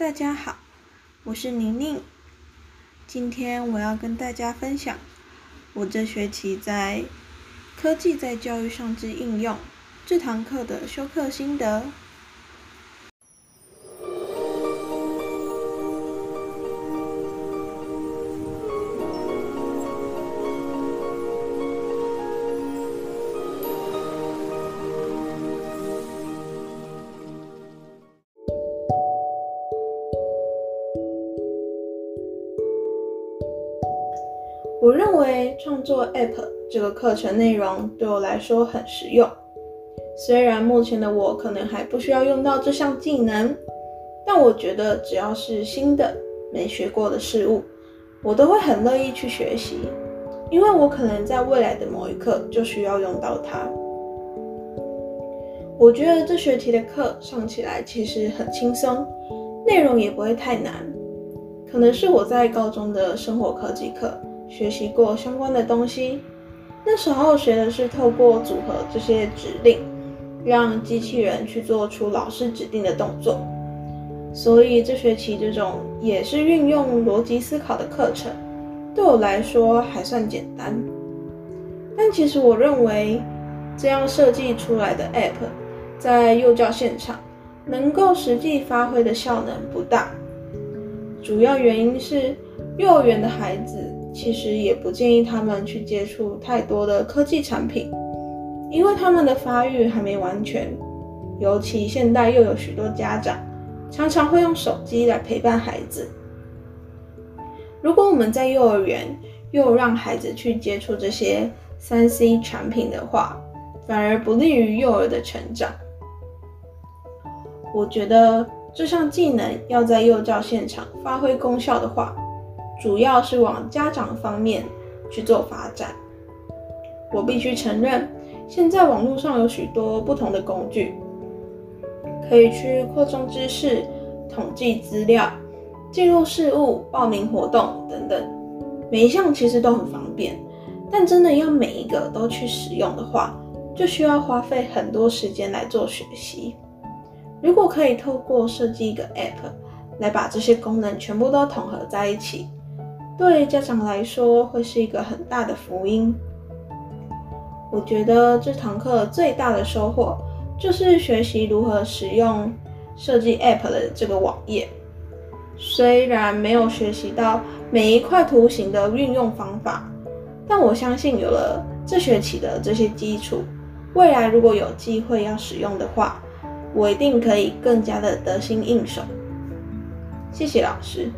大家好，我是宁宁。今天我要跟大家分享我这学期在科技在教育上之应用这堂课的修课心得。我认为创作 App 这个课程内容对我来说很实用。虽然目前的我可能还不需要用到这项技能，但我觉得只要是新的、没学过的事物，我都会很乐意去学习，因为我可能在未来的某一刻就需要用到它。我觉得这学期的课上起来其实很轻松，内容也不会太难，可能是我在高中的生活科技课。学习过相关的东西，那时候学的是透过组合这些指令，让机器人去做出老师指定的动作。所以这学期这种也是运用逻辑思考的课程，对我来说还算简单。但其实我认为，这样设计出来的 App，在幼教现场能够实际发挥的效能不大。主要原因是幼儿园的孩子。其实也不建议他们去接触太多的科技产品，因为他们的发育还没完全。尤其现代又有许多家长常常会用手机来陪伴孩子。如果我们在幼儿园又让孩子去接触这些 3C 产品的话，反而不利于幼儿的成长。我觉得这项技能要在幼教现场发挥功效的话，主要是往家长方面去做发展。我必须承认，现在网络上有许多不同的工具，可以去扩充知识、统计资料、进入事务、报名活动等等，每一项其实都很方便。但真的要每一个都去使用的话，就需要花费很多时间来做学习。如果可以透过设计一个 App 来把这些功能全部都统合在一起。对家长来说，会是一个很大的福音。我觉得这堂课最大的收获，就是学习如何使用设计 App 的这个网页。虽然没有学习到每一块图形的运用方法，但我相信有了这学期的这些基础，未来如果有机会要使用的话，我一定可以更加的得心应手。谢谢老师。